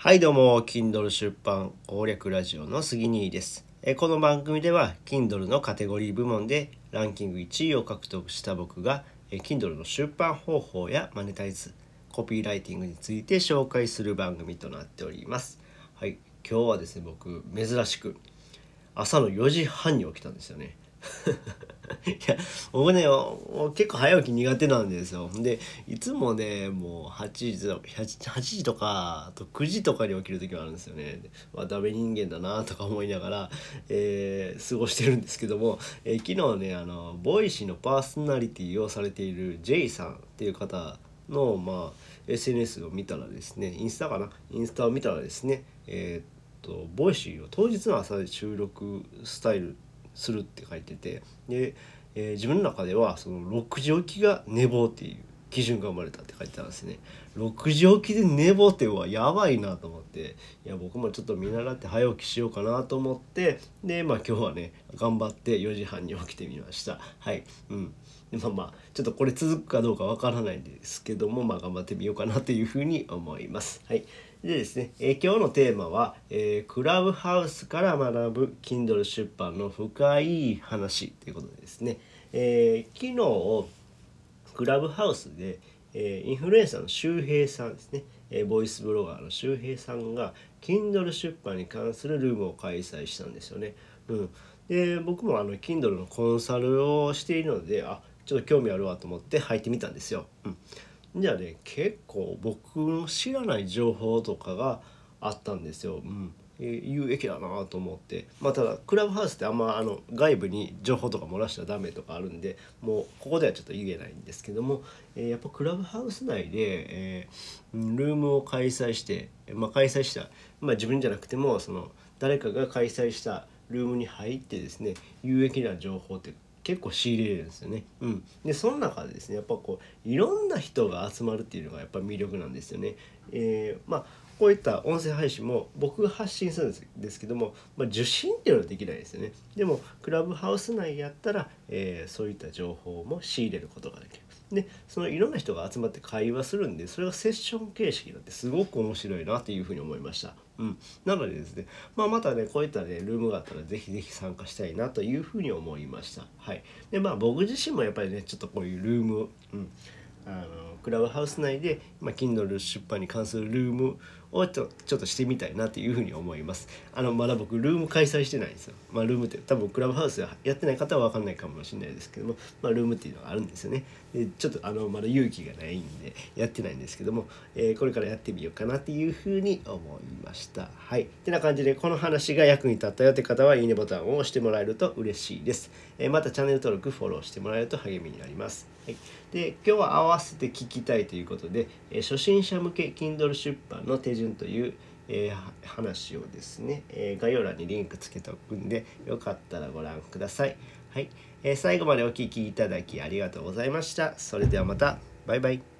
はいどうも Kindle 出版攻略ラジオの杉兄です。えこの番組では Kindle のカテゴリー部門でランキング1位を獲得した僕がえ Kindle の出版方法やマネタイズコピーライティングについて紹介する番組となっております。はい今日はですね僕珍しく朝の4時半に起きたんですよね。いや僕ね結構早起き苦手なんですよ。でいつもねもう8時 8, 時とかあと9時とかに起きる時もあるんですよね。まあダメ人間だなとか思いながら、えー、過ごしてるんですけども、えー、昨日ねあの Voicy のパーソナリティをされている J さんっていう方の、まあ、SNS を見たらですねインスタかな？インスタを見たらですねえー、っと Voicy を当日の朝で収録スタイルするって書いててで、えー、自分の中ではその6時起きが寝坊っていう基準が生まれたって書いてたんですね。6時起きで寝坊ってはやばいなと思っていや僕もちょっと見習って早起きしようかなと思ってでまあ今日はね頑張って4時半に起きてみました。はい。うん。でまあまあちょっとこれ続くかどうかわからないんですけどもまあ頑張ってみようかなというふうに思います。はい。でですね、えー、今日のテーマは、えー、クラブハウスから学ぶ Kindle 出版の深い話ということでですね、えー、昨日クラブハウスで、えインフルエンサーの周平さんですね、えボイスブロガーの周平さんが Kindle 出版に関するルームを開催したんですよね。うん、で僕もあの Kindle のコンサルをしているのであちょっと興味あるわと思って入ってみたんですよ。うんじゃあね結構僕の知らない情報とかがあったんですよ。うん有益だなと思ってまあただクラブハウスってあんまあの外部に情報とか漏らしちゃダメとかあるんでもうここではちょっと言えないんですけども、えー、やっぱクラブハウス内で、えー、ルームを開催して、まあ、開催した、まあ、自分じゃなくてもその誰かが開催したルームに入ってですね有益な情報って結構仕入れるんですよね。うん、でその中でですねやっぱこういろんな人が集まるっていうのがやっぱ魅力なんですよね。えー、まあこういった音声配信も僕が発信するんですけども、まあ、受信っていうのはできないですよね。でもクラブハウス内やったら、えー、そういった情報も仕入れることができる。でそのいろんな人が集まって会話するんでそれがセッション形式になってすごく面白いなというふうに思いました。うん、なのでですね、まあ、またねこういったねルームがあったらぜひぜひ参加したいなというふうに思いました。はい、でまあ僕自身もやっぱりねちょっとこういうルーム、うん、あのクラブハウス内で、まあ、Kindle 出版に関するルームをちょちょっとしてみたいなというふうに思います。あのまだ僕ルーム開催してないんですよ。まあ、ルームって多分クラブハウスやってない方は分かんないかもしれないですけども、まあ、ルームっていうのがあるんですよね。でちょっとあのまだ勇気がないんでやってないんですけども、えー、これからやってみようかなっていうふうに思いました。はい。ってな感じでこの話が役に立ったよって方はいいねボタンを押してもらえると嬉しいです。えー、またチャンネル登録フォローしてもらえると励みになります。はい、で今日は合わせて聞きたいということで、えー、初心者向け Kindle 出版の手順というえー、話をですね、えー、概要欄にリンクつけておくんでよかったらご覧ください。はい、えー、最後までお聴きいただきありがとうございました。それではまた。バイバイ。